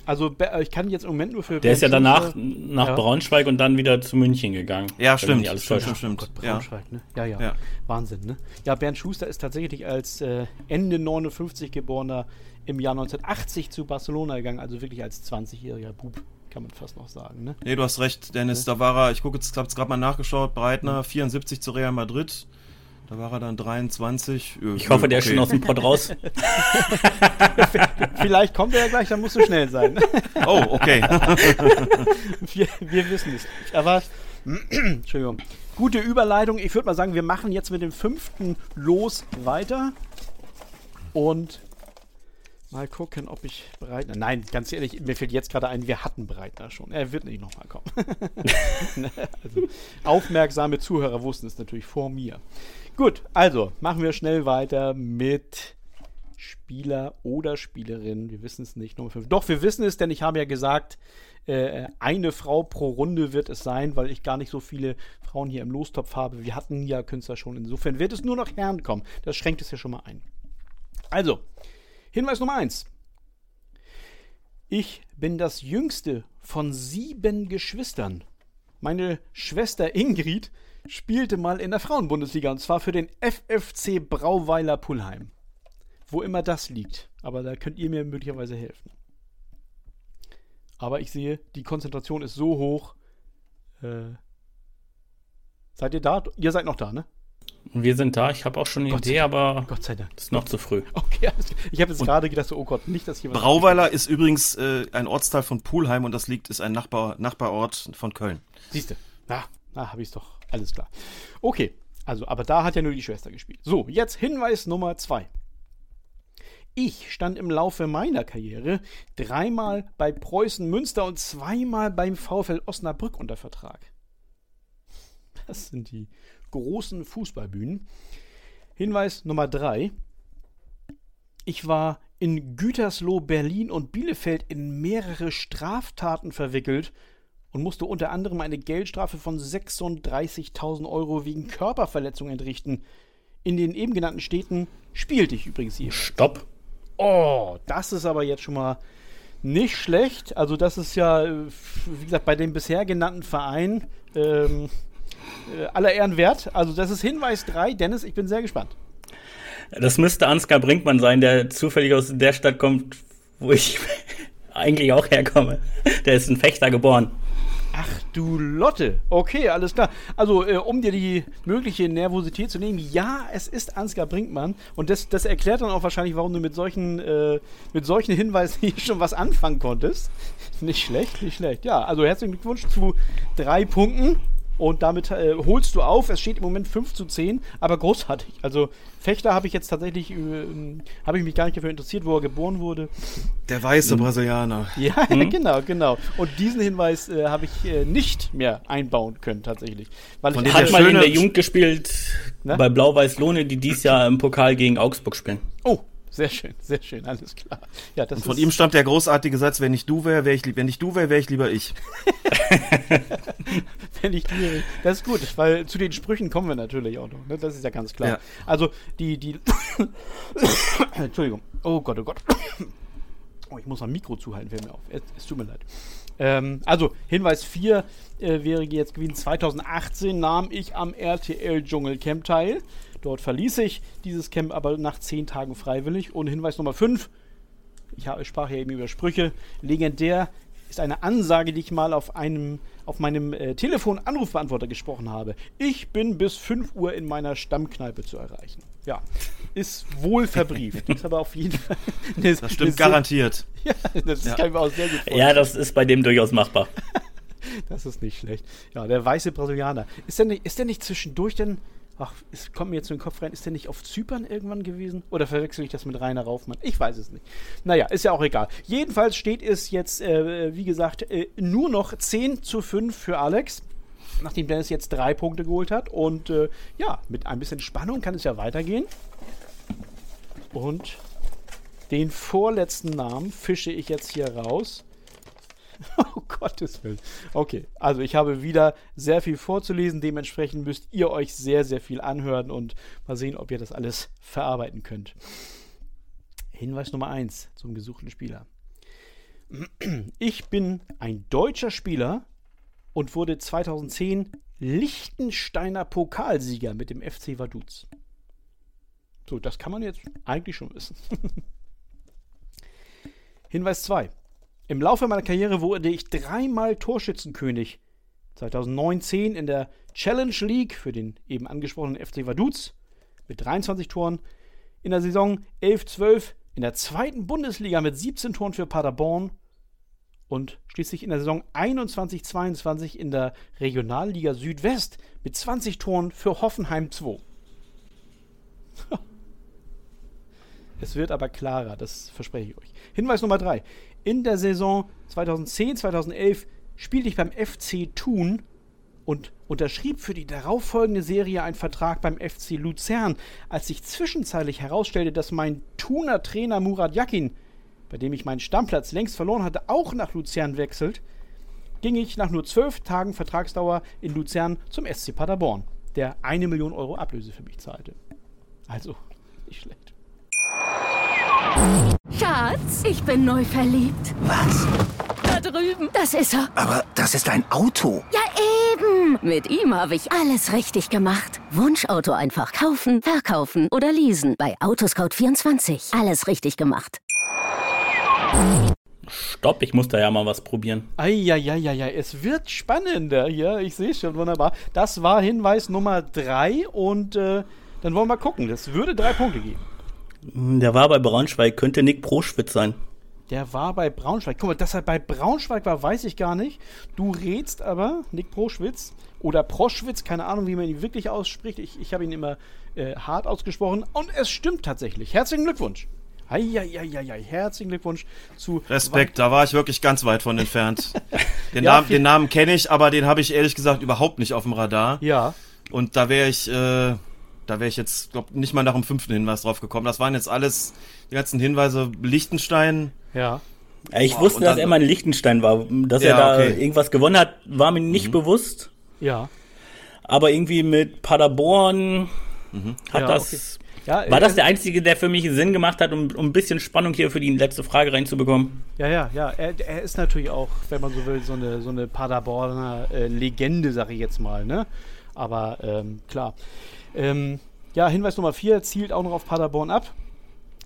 Also Be- äh, ich kann jetzt im Moment nur für Der ist ja danach nach Ja. Braunschweig und dann wieder zu München gegangen. Ja, stimmt. alles Stimmt, stimmt, stimmt. Ja. Braunschweig, ne? Ja, ja, Ja. Wahnsinn, ne? Ja, Bernd Schuster ist tatsächlich als äh, Ende 59 geborener im Jahr 1980 zu Barcelona gegangen, also wirklich als 20-jähriger Bub, kann man fast noch sagen, ne? Nee, du hast recht, Dennis. Da war er, ich gucke jetzt, hab's gerade mal nachgeschaut, Breitner, 74 zu Real Madrid. Da war er dann 23. Äh, Ich hoffe, der ist okay. schon aus dem Pott raus. (laughs) Vielleicht kommt er ja gleich, dann musst du schnell sein. (laughs) Oh, okay. (laughs) wir, wir wissen es nicht. Aber, (clears throat) Entschuldigung. Gute Überleitung. Ich würde mal sagen, wir machen jetzt mit dem fünften Los weiter. Und mal gucken, ob ich Breitner. Nein, ganz ehrlich, mir fällt jetzt gerade ein, wir hatten Breitner schon. Er wird nicht nochmal kommen. Also, aufmerksame Zuhörer wussten es natürlich vor mir. Gut, also machen wir schnell weiter mit Spieler oder Spielerin. Wir wissen es nicht. Nummer 5. Doch, wir wissen es, denn ich habe ja gesagt, äh, eine Frau pro Runde wird es sein, weil ich gar nicht so viele Frauen hier im Lostopf habe. Wir hatten ja Künstler schon. Insofern wird es nur noch Herren kommen. Das schränkt es ja schon mal ein. Also, Hinweis Nummer 1. Ich bin das jüngste von sieben Geschwistern. Meine Schwester Ingrid spielte mal in der Frauenbundesliga und zwar für den FFC Brauweiler Pullheim. Wo immer das liegt. Aber da könnt ihr mir möglicherweise helfen. Aber ich sehe, die Konzentration ist so hoch. Äh, seid ihr da? Ihr seid noch da, ne? Und wir sind da. Ich habe auch schon eine Gott Idee, aber Gott sei Dank. ist noch zu früh. Okay, ich habe jetzt gerade gedacht, so, oh Gott, nicht, dass hier was. Brauweiler ist übrigens äh, ein Ortsteil von Pulheim und das liegt, ist ein Nachbar, Nachbarort von Köln. Siehst du. Na, na habe ich doch. Alles klar. Okay, also, aber da hat ja nur die Schwester gespielt. So, jetzt Hinweis Nummer zwei. Ich stand im Laufe meiner Karriere dreimal bei Preußen Münster und zweimal beim VfL Osnabrück unter Vertrag. Das sind die großen Fußballbühnen. Hinweis Nummer drei. Ich war in Gütersloh, Berlin und Bielefeld in mehrere Straftaten verwickelt und musste unter anderem eine Geldstrafe von 36.000 Euro wegen Körperverletzung entrichten. In den eben genannten Städten spielte ich übrigens hier. Stopp. Oh, das ist aber jetzt schon mal nicht schlecht. Also das ist ja, äh, wie gesagt, bei dem bisher genannten Verein ähm, äh, aller Ehren wert. Also das ist Hinweis 3. Dennis, ich bin sehr gespannt. Das müsste Ansgar Brinkmann sein, der zufällig aus der Stadt kommt, wo ich (laughs) eigentlich auch herkomme. Der ist in Fechter geboren. Ach du Lotte. Okay, alles klar. Also, äh, um dir die mögliche Nervosität zu nehmen, ja, es ist Ansgar Brinkmann. Und das, das erklärt dann auch wahrscheinlich, warum du mit solchen, äh, mit solchen Hinweisen (laughs) hier schon was anfangen konntest. Nicht schlecht, nicht schlecht. Ja, also herzlichen Glückwunsch zu drei Punkten. Und damit äh, holst du auf. Es steht im Moment 5 zu 10, aber großartig. Also Fechter habe ich jetzt tatsächlich, äh, habe ich mich gar nicht dafür interessiert, wo er geboren wurde. Der weiße Brasilianer. Ja, (laughs) genau, genau. Und diesen Hinweis äh, habe ich äh, nicht mehr einbauen können, tatsächlich. Weil Von ich Hat mal in der Jugend gespielt Na? bei Blau-Weiß-Lohne, die dies Jahr im Pokal gegen Augsburg spielen. Oh, sehr schön, sehr schön, alles klar. Ja, das Und von ihm stammt der großartige Satz, wenn ich du wäre, wär ich, wenn ich du wäre, wäre ich lieber ich. (laughs) wenn ich die, das ist gut, weil zu den Sprüchen kommen wir natürlich auch noch. Ne? Das ist ja ganz klar. Ja. Also die, die, (coughs) Entschuldigung. Oh Gott, oh Gott. (coughs) Oh, ich muss am Mikro zuhalten, fällt mir auf. Es, es tut mir leid. Ähm, also, Hinweis 4 äh, wäre jetzt gewesen, 2018 nahm ich am RTL Dschungelcamp teil. Dort verließ ich dieses Camp aber nach 10 Tagen freiwillig. Und Hinweis Nummer 5, ich habe, sprach ja eben über Sprüche, legendär ist eine Ansage, die ich mal auf einem auf meinem äh, Telefon-Anrufbeantworter gesprochen habe. Ich bin bis 5 Uhr in meiner Stammkneipe zu erreichen. Ja, ist wohl verbrieft. (laughs) ist aber auf jeden Fall. Eine, Das stimmt garantiert. (laughs) Ja, das Ja. kann ich mir auch sehr gut vorstellen. Ja, das ist bei dem durchaus machbar. (laughs) das ist nicht schlecht. Ja, der weiße Brasilianer. Ist der nicht, ist der nicht zwischendurch denn. Ach, es kommt mir jetzt in den Kopf rein, ist der nicht auf Zypern irgendwann gewesen? Oder verwechsel ich das mit Rainer Raufmann? Ich weiß es nicht. Naja, ist ja auch egal. Jedenfalls steht es jetzt, äh, wie gesagt, äh, nur noch 10 zu 5 für Alex. Nachdem Dennis jetzt drei Punkte geholt hat. Und äh, ja, mit ein bisschen Spannung kann es ja weitergehen. Und den vorletzten Namen fische ich jetzt hier raus. Oh (laughs) Gottes Willen. Okay, also ich habe wieder sehr viel vorzulesen. Dementsprechend müsst ihr euch sehr, sehr viel anhören und mal sehen, ob ihr das alles verarbeiten könnt. Hinweis Nummer 1 zum gesuchten Spieler. (clears throat) Ich bin ein deutscher Spieler und wurde 2010 Liechtensteiner Pokalsieger mit dem FC Vaduz. So, das kann man jetzt eigentlich schon wissen. (laughs) Hinweis 2. Im Laufe meiner Karriere wurde ich dreimal Torschützenkönig. 2019 in der Challenge League für den eben angesprochenen FC Vaduz mit 23 Toren. In der Saison 11-12 in der zweiten Bundesliga mit 17 Toren für Paderborn. Und schließlich in der Saison 21-22 in der Regionalliga Südwest mit 20 Toren für Hoffenheim 2. (laughs) Es wird aber klarer, das verspreche ich euch. Hinweis Nummer 3. In der Saison 2010-2011 spielte ich beim FC Thun und unterschrieb für die darauffolgende Serie einen Vertrag beim FC Luzern, als sich zwischenzeitlich herausstellte, dass mein Thuner Trainer Murat Yakin, bei dem ich meinen Stammplatz längst verloren hatte, auch nach Luzern wechselt, ging ich nach nur zwölf Tagen Vertragsdauer in Luzern zum SC Paderborn, der eine Million Euro Ablöse für mich zahlte. Also, nicht schlecht. Ich bin neu verliebt. Was? Da drüben. Das ist er. Aber das ist ein Auto. Ja, eben. Mit ihm habe ich alles richtig gemacht. Wunschauto einfach kaufen, verkaufen oder leasen. Bei Autoscout24. Alles richtig gemacht. Stopp, ich muss da ja mal was probieren. Eieieiei, es wird spannender hier. Ich sehe es schon wunderbar. Das war Hinweis Nummer 3 und äh, dann wollen wir gucken. Das würde drei Punkte geben. Der war bei Braunschweig, könnte Nick Proschwitz sein. Der war bei Braunschweig. Guck mal, dass er bei Braunschweig war, weiß ich gar nicht. Du rätst aber, Nick Proschwitz oder Proschwitz, keine Ahnung, wie man ihn wirklich ausspricht. Ich, ich habe ihn immer äh, hart ausgesprochen. Und es stimmt tatsächlich. Herzlichen Glückwunsch. Eieieiei, herzlichen Glückwunsch zu. Respekt, da war ich wirklich ganz weit von entfernt. (laughs) Den, Ja, Namen, den Namen kenne ich, aber den habe ich ehrlich gesagt überhaupt nicht auf dem Radar. Ja, Und da wäre ich, äh, da wäre ich jetzt, glaub, nicht mal nach dem fünften Hinweis drauf gekommen. Das waren jetzt alles die ganzen Hinweise. Liechtenstein. ja. Ja, ich Boah, wusste, dass er mal in Liechtenstein war. Dass Ja, er da okay. irgendwas gewonnen hat, war mir nicht bewusst. Ja. Aber irgendwie mit Paderborn hat Ja, das. Ja, War äh, das der einzige, der für mich Sinn gemacht hat, um, um ein bisschen Spannung hier für die letzte Frage reinzubekommen? Ja, ja, ja. Er, er ist natürlich auch, wenn man so will, so eine, so eine Paderborner äh, Legende, sag ich jetzt mal, ne? Aber ähm, klar. Ähm, ja, Hinweis Nummer 4 zielt auch noch auf Paderborn ab.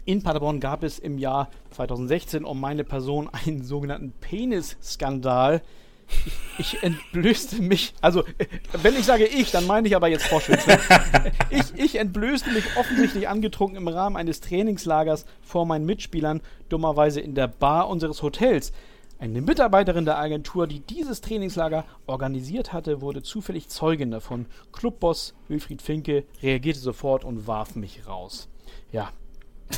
In Paderborn gab es im Jahr 2016 um meine Person einen sogenannten Penis-Skandal. Ich, ich entblößte mich, also äh, wenn ich sage ich, dann meine ich aber jetzt Vorschwitz. Ne? (laughs) Ich, ich entblößte mich offensichtlich angetrunken im Rahmen eines Trainingslagers vor meinen Mitspielern, dummerweise in der Bar unseres Hotels. Eine Mitarbeiterin der Agentur, die dieses Trainingslager organisiert hatte, wurde zufällig Zeugin davon. Clubboss Wilfried Finke reagierte sofort und warf mich raus. Ja,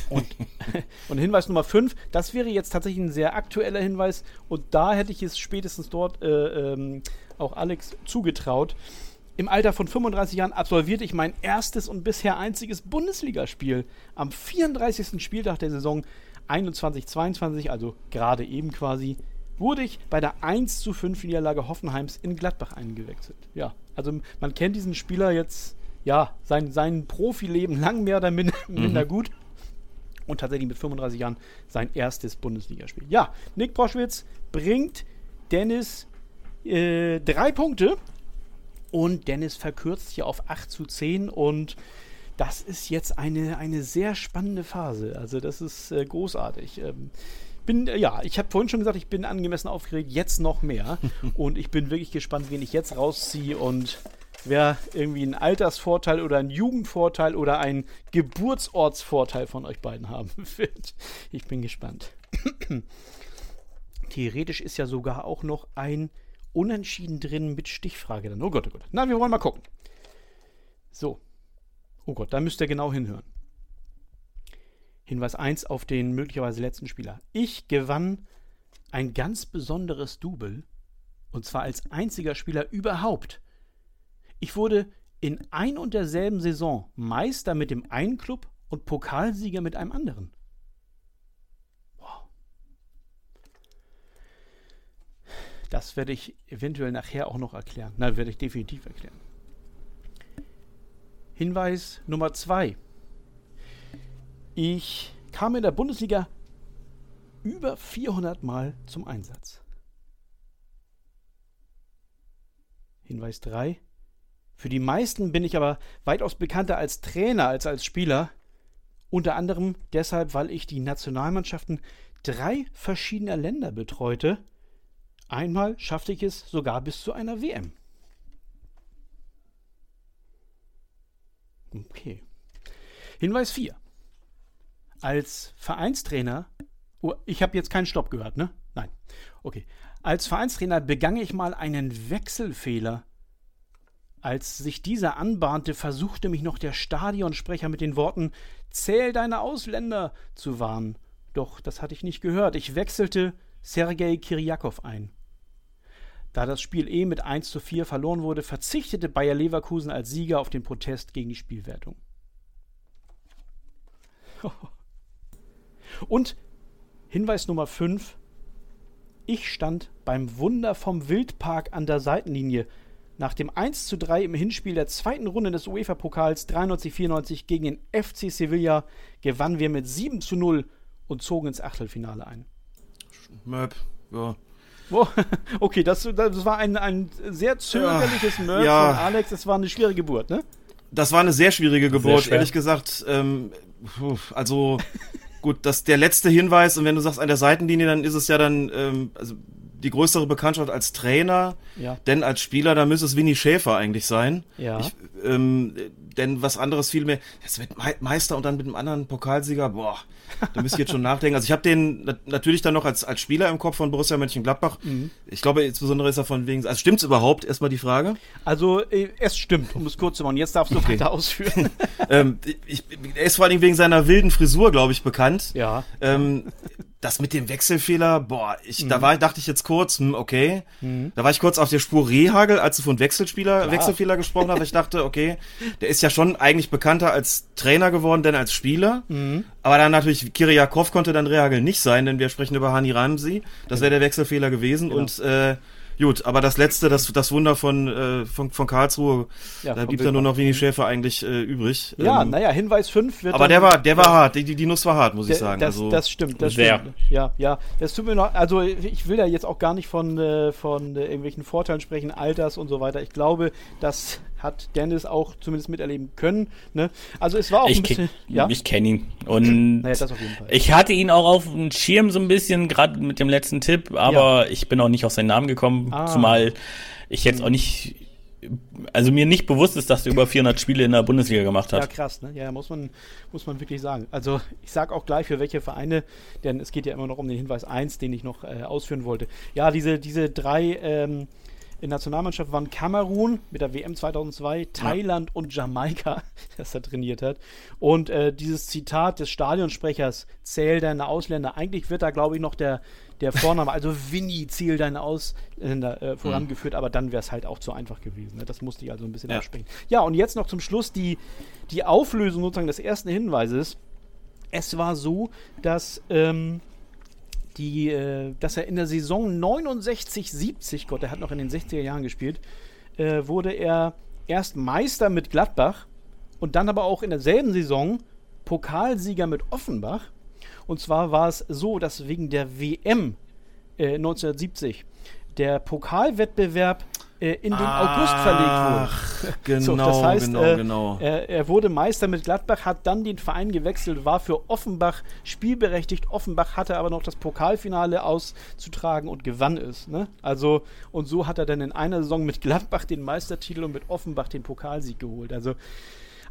und, (laughs) und Hinweis Nummer 5, das wäre jetzt tatsächlich ein sehr aktueller Hinweis und da hätte ich es spätestens dort äh, ähm, auch Alex zugetraut. Im Alter von 35 Jahren absolvierte ich mein erstes und bisher einziges Bundesligaspiel. Am 34. Spieltag der Saison 21-22, also gerade eben quasi, wurde ich bei der 1 zu 5 Niederlage Hoffenheims in Gladbach eingewechselt. Ja, also man kennt diesen Spieler jetzt, ja, sein, sein Profileben lang mehr oder (laughs) minder, minder gut und tatsächlich mit 35 Jahren sein erstes Bundesligaspiel. Ja, Nick Proschwitz bringt Dennis äh, drei Punkte und Dennis verkürzt hier auf 8 zu 10 und das ist jetzt eine, eine sehr spannende Phase. Also das ist äh, großartig. Ähm, bin, ja, ich habe vorhin schon gesagt, ich bin angemessen aufgeregt, jetzt noch mehr. (laughs) und ich bin wirklich gespannt, wen ich jetzt rausziehe und wer irgendwie einen Altersvorteil oder einen Jugendvorteil oder einen Geburtsortsvorteil von euch beiden haben (laughs) wird. Ich bin gespannt. (coughs) Theoretisch ist ja sogar auch noch ein Unentschieden drin mit Stichfrage dann. Oh Gott, oh Gott. Na, wir wollen mal gucken. So. Oh Gott, da müsst ihr genau hinhören. Hinweis 1 auf den möglicherweise letzten Spieler. Ich gewann ein ganz besonderes Double und zwar als einziger Spieler überhaupt. Ich wurde in ein und derselben Saison Meister mit dem einen Club und Pokalsieger mit einem anderen. Wow. Das werde ich eventuell nachher auch noch erklären. Nein, werde ich definitiv erklären. Hinweis Nummer zwei. Ich kam in der Bundesliga über 400 Mal zum Einsatz. Hinweis 3. Für die meisten bin ich aber weitaus bekannter als Trainer als als Spieler. Unter anderem deshalb, weil ich die Nationalmannschaften drei verschiedener Länder betreute. Einmal schaffte ich es sogar bis zu einer WM. Okay. Hinweis 4. Als Vereinstrainer, oh, ich habe jetzt keinen Stopp gehört, ne? Nein. Okay. Als Vereinstrainer begann ich mal einen Wechselfehler. Als sich dieser anbahnte, versuchte mich noch der Stadionsprecher mit den Worten Zähl deine Ausländer zu warnen. Doch das hatte ich nicht gehört. Ich wechselte Sergei Kiriakow ein. Da das Spiel eh mit 1 zu 4 verloren wurde, verzichtete Bayer Leverkusen als Sieger auf den Protest gegen die Spielwertung. (laughs) Und Hinweis Nummer 5. Ich stand beim Wunder vom Wildpark an der Seitenlinie. Nach dem 1 zu 3 im Hinspiel der zweiten Runde des UEFA-Pokals 93-94 gegen den FC Sevilla gewannen wir mit 7 zu 0 und zogen ins Achtelfinale ein. Möb, ja. Oh, (laughs) okay, das, das war ein, ein sehr zögerliches Ja, Möb ja. von Alex. Das war eine schwierige Geburt, ne? Das war eine sehr schwierige Geburt, schwer. ehrlich gesagt. Ähm, also (laughs) gut, das der letzte Hinweis. Und wenn du sagst an der Seitenlinie, dann ist es ja dann ähm, also die größere Bekanntschaft als Trainer, Ja. denn als Spieler, da müsste es Winnie Schäfer eigentlich sein. Ja. Ich, ähm, denn was anderes viel mehr. Jetzt mit Me- Meister und dann mit einem anderen Pokalsieger, boah, da müsste ich jetzt schon (laughs) nachdenken. Also ich habe den nat- natürlich dann noch als, als Spieler im Kopf von Borussia Mönchengladbach. Mhm. Ich glaube, insbesondere ist er von wegen. Also stimmt's überhaupt? Erstmal die Frage. Also, äh, es stimmt, um es kurz zu machen. Jetzt darfst du weiter ausführen. (laughs) ähm, ich, er ist vor allen Dingen wegen seiner wilden Frisur, glaube ich, bekannt. ja. Ähm, das mit dem Wechselfehler, boah, ich, Mhm. da war, dachte ich jetzt kurz, hm, okay. Da war ich kurz auf der Spur Rehagel, als du von Wechselspieler, Wechselfehler gesprochen hast. Ich dachte, okay, der ist ja schon eigentlich bekannter als Trainer geworden, denn als Spieler. Mhm. Aber dann natürlich, Kiriakov konnte dann Rehagel nicht sein, denn wir sprechen über Hani Ramsi. Das wäre der Wechselfehler gewesen. Genau. Und äh, gut, aber das letzte, das, das Wunder von, äh, von, von Karlsruhe, Ja, da blieb dann nur noch Winnie Schäfer eigentlich äh, übrig. Ja, Ähm, naja, Hinweis 5 wird aber dann- der war, der war hart. Die, die, die Nuss war hart, muss ich Der- sagen. Das, also, das stimmt, das Sehr. stimmt. Ja, ja. Das tut mir noch. Also ich will da jetzt auch gar nicht von, äh, von äh, irgendwelchen Vorteilen sprechen, Alters und so weiter. Ich glaube, das hat Dennis auch zumindest miterleben können. Ne? Also es war auch ein Ich, bisschen. ke- Ja, ich kenne ihn. Und naja, ich hatte ihn auch auf dem Schirm so ein bisschen, gerade mit dem letzten Tipp, aber ich bin auch nicht auf seinen Namen gekommen, Ah. zumal ich jetzt auch nicht, also mir nicht bewusst ist, dass er über 400 Spiele in der Bundesliga gemacht Ja, hat. krass, ne? Ja, muss man, muss man wirklich sagen. Also, ich sag auch gleich für welche Vereine, denn es geht ja immer noch um den Hinweis 1, den ich noch äh, ausführen wollte. Ja, diese, diese drei ähm, Nationalmannschaften waren Kamerun mit der WM 2002, Thailand und Jamaika, (laughs) das er trainiert hat. Und äh, dieses Zitat des Stadionsprechers, zähl deine Ausländer, eigentlich wird da, glaube ich, noch der, der Vorname, also (laughs) Winnie, zähl deine Ausländer äh, vorangeführt, aber dann wäre es halt auch zu einfach gewesen. Ne? Das musste ich also ein bisschen Ja. absprechen. Ja, und jetzt noch zum Schluss die, die Auflösung sozusagen des ersten Hinweises. Es war so, dass, ähm, die, äh, dass er in der Saison 69, 70, Gott, er hat noch in den 60er Jahren gespielt, äh, wurde er erst Meister mit Gladbach und dann aber auch in derselben Saison Pokalsieger mit Offenbach. Und zwar war es so, dass wegen der WM äh, 1970 der Pokalwettbewerb äh, in den August verlegt wurde. Genau, (laughs) (laughs) So, das heißt, genau, äh, genau. Er, er wurde Meister mit Gladbach, hat dann den Verein gewechselt, war für Offenbach spielberechtigt. Offenbach hatte aber noch das Pokalfinale auszutragen und gewann es. Ne? Also, und so hat er dann in einer Saison mit Gladbach den Meistertitel und mit Offenbach den Pokalsieg geholt. Also,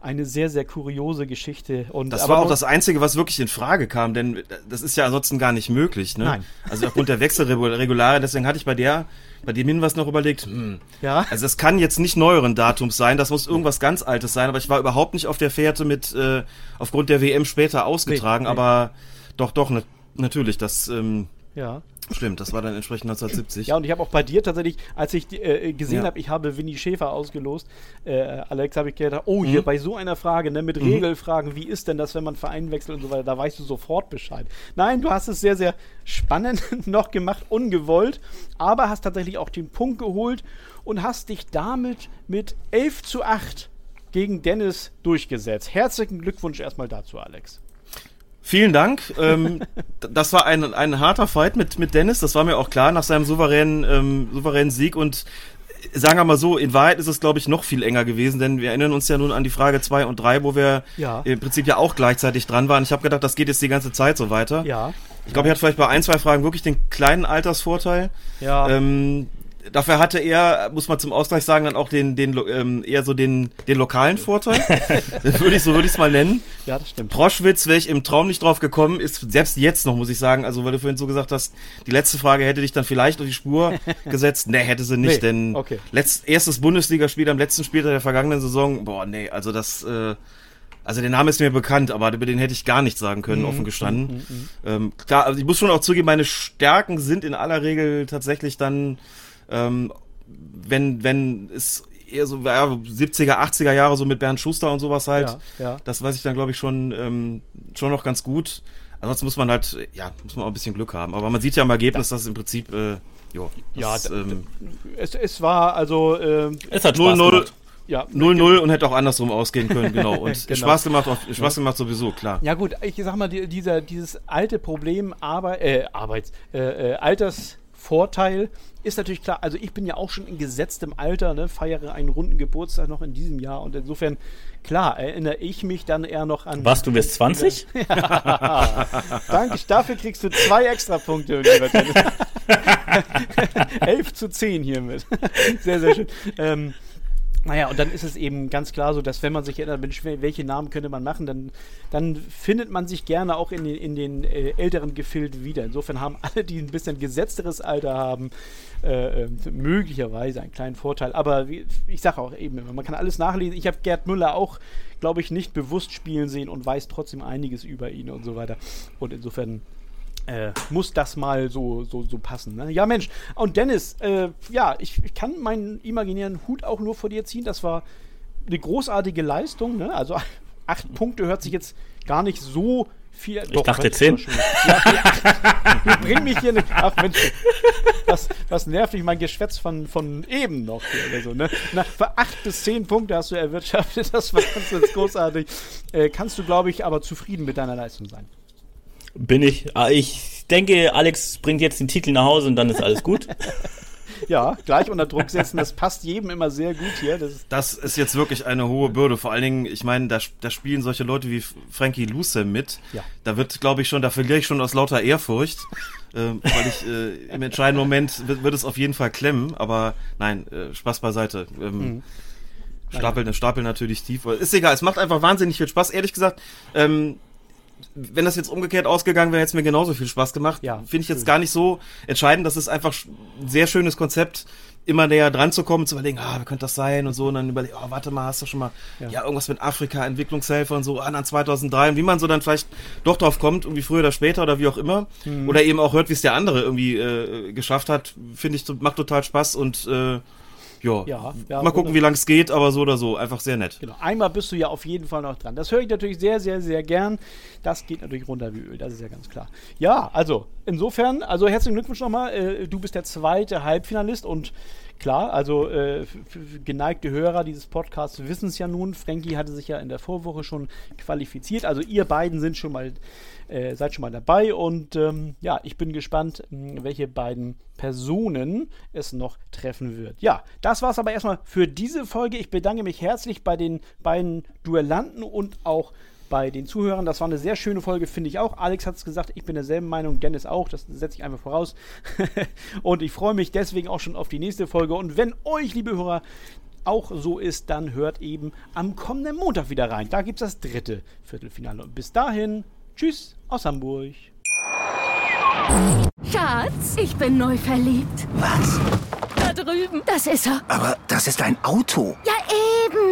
eine sehr, sehr kuriose Geschichte. Und, das war auch das Einzige, was wirklich in Frage kam, denn das ist ja ansonsten gar nicht möglich. Ne? Nein. Also aufgrund der Wechselregulare, deswegen hatte ich bei der, bei dem Hinweis noch überlegt, hm, Ja. also das kann jetzt nicht neueren Datums sein, das muss irgendwas ganz Altes sein, aber ich war überhaupt nicht auf der Fährte mit, äh, aufgrund der WM später ausgetragen, Nee, nee. aber doch, doch, ne, natürlich, das ähm, Ja. Stimmt, das war dann entsprechend 1970. Ja, und ich habe auch bei dir tatsächlich, als ich äh, gesehen Ja. habe, ich habe Winnie Schäfer ausgelost, äh, Alex, habe ich gedacht, oh, hier Mhm. bei so einer Frage, ne, mit Regelfragen, wie ist denn das, wenn man Verein wechselt und so weiter, da weißt du sofort Bescheid. Nein, du hast es sehr, sehr spannend (laughs) noch gemacht, ungewollt, aber hast tatsächlich auch den Punkt geholt und hast dich damit mit 11 zu 8 gegen Dennis durchgesetzt. Herzlichen Glückwunsch erstmal dazu, Alex. Vielen Dank. Ähm, das war ein, ein harter Fight mit, mit Dennis, das war mir auch klar nach seinem souveränen, ähm, souveränen Sieg und äh, sagen wir mal so, in Wahrheit ist es, glaube ich, noch viel enger gewesen, denn wir erinnern uns ja nun an die Frage 2 und 3, wo wir Ja. im Prinzip ja auch gleichzeitig dran waren. Ich habe gedacht, das geht jetzt die ganze Zeit so weiter. Ja. Ich glaube, er hat vielleicht bei ein, zwei Fragen wirklich den kleinen Altersvorteil. Ja. Ähm, dafür hatte er, muss man zum Ausgleich sagen, dann auch den, den ähm, eher so den, den lokalen Vorteil. (laughs) würde ich so würde ich es mal nennen. ja, das stimmt. Proschwitz wäre ich im Traum nicht drauf gekommen, ist selbst jetzt noch, muss ich sagen, also weil du vorhin so gesagt hast, die letzte Frage hätte dich dann vielleicht auf die Spur (laughs) gesetzt. Nee, hätte sie nicht, Nee, denn okay. letzt, erstes Bundesligaspiel am letzten Spieltag der vergangenen Saison, boah, nee, also das, äh, also der Name ist mir bekannt, aber über den hätte ich gar nichts sagen Mhm, können, offen gestanden. Ähm, klar, also ich muss schon auch zugeben, meine Stärken sind in aller Regel tatsächlich dann, ähm, wenn, wenn es eher so ja, 70er, 80er Jahre so mit Bernd Schuster und sowas halt, Ja, ja. das weiß ich dann, glaube ich, schon, ähm, schon noch ganz gut. Ansonsten muss man halt, ja, muss man auch ein bisschen Glück haben. Aber man sieht ja im Ergebnis, dass im Prinzip, äh, jo, Ja, das, d- ähm, Es, es war also, ähm, Es hat Spaß 0-0 gemacht. ja. 0-0 und hätte auch andersrum ausgehen können, genau. (laughs) Und Genau. Spaß gemacht, auf, Spaß gemacht sowieso, klar. Ja gut, ich sag mal, die, dieser, dieses alte Problem Arbeit, äh, Arbeits, äh, äh, Altersvorteil ist natürlich klar. Also ich bin ja auch schon in gesetztem Alter, ne, feiere einen runden Geburtstag noch in diesem Jahr und insofern, klar, erinnere ich mich dann eher noch an. Was, du wirst (laughs) 20? Danke, dafür kriegst du zwei Extrapunkte. lieber Dennis. (laughs) 11 zu 10 hiermit. sehr, sehr schön. Ähm, naja, und dann ist es eben ganz klar so, dass wenn man sich erinnert, welche Namen könnte man machen, dann, dann findet man sich gerne auch in den, in den äh, älteren Gefilden wieder. Insofern haben alle, die ein bisschen gesetzteres Alter haben, äh, äh, möglicherweise einen kleinen Vorteil. Aber wie, ich sage auch eben man kann alles nachlesen. Ich habe Gerd Müller auch, glaube ich, nicht bewusst spielen sehen und weiß trotzdem einiges über ihn und so weiter. Und insofern äh, muss das mal so, so, so passen. Ne? Ja, Mensch. Und Dennis, äh, ja, ich, ich kann meinen imaginären Hut auch nur vor dir ziehen. Das war eine großartige Leistung. Ne? Also (laughs) acht Punkte hört sich jetzt gar nicht so viel. Ich dachte zehn. Ja, ja, wir bringen mich hier. Ne, ach Mensch, was, was nervt mich mein Geschwätz von, von eben noch hier so. Ne? Na, für acht bis zehn Punkte hast du erwirtschaftet. Das war ganz, ganz großartig. Äh, kannst du, glaube ich, aber zufrieden mit deiner Leistung sein. Bin ich. Ah, Ich denke, Alex bringt jetzt den Titel nach Hause und dann ist alles gut. (laughs) Ja, gleich unter Druck setzen, das passt jedem immer sehr gut hier. Das ist, Das ist jetzt wirklich eine hohe Bürde. Vor allen Dingen, ich meine, da, da spielen solche Leute wie Frankie Lucem mit. Ja. Da wird, glaube ich, schon, da verliere ich schon aus lauter Ehrfurcht. ähm, weil ich äh, im entscheidenden Moment wird, wird es auf jeden Fall klemmen. Aber nein, äh, Spaß beiseite. Ähm, Stapeln, Stapeln natürlich tief. Ist egal, es macht einfach wahnsinnig viel Spaß. Ehrlich gesagt, ähm, wenn das jetzt umgekehrt ausgegangen wäre, hätte es mir genauso viel Spaß gemacht. Ja, Finde ich jetzt gar nicht so entscheidend. Das ist einfach ein sehr schönes Konzept, immer näher dran zu kommen, zu überlegen, ah, wie könnte das sein und so. Und dann überlegen, oh, warte mal, hast du schon mal, ja, irgendwas mit Afrika, Entwicklungshilfe und so, ah, dann 2003. Und wie man so dann vielleicht doch drauf kommt, irgendwie früher oder später oder wie auch immer. Mhm. Oder eben auch hört, wie es der andere irgendwie äh, geschafft hat, finde ich, macht total Spaß und äh, ja, Ja, ja, mal gucken, wie lang es geht, aber so oder so, einfach sehr nett. genau. Einmal bist du ja auf jeden Fall noch dran. Das höre ich natürlich sehr, sehr, sehr gern. Das geht natürlich runter wie Öl, das ist ja ganz klar. Ja, also insofern, also herzlichen Glückwunsch nochmal. Äh, du bist der zweite Halbfinalist und klar, also äh, geneigte Hörer dieses Podcasts wissen es ja nun. Frankie hatte sich ja in der Vorwoche schon qualifiziert. Also ihr beiden sind schon mal, äh, seid schon mal dabei und ähm, ja, ich bin gespannt, mh, welche beiden Personen es noch treffen wird. Ja, das war es aber erstmal für diese Folge. Ich bedanke mich herzlich bei den beiden Duellanten und auch bei den Zuhörern. Das war eine sehr schöne Folge, finde ich auch. Alex hat es gesagt, ich bin derselben Meinung, Dennis auch. Das setze ich einfach voraus. (laughs) und ich freue mich deswegen auch schon auf die nächste Folge. Und wenn euch, liebe Hörer, auch so ist, dann hört eben am kommenden Montag wieder rein. Da gibt es das dritte Viertelfinale. Und bis dahin, tschüss aus Hamburg. Schatz, ich bin neu verliebt. Was? Da drüben. Das ist er. Aber das ist ein Auto. Ja,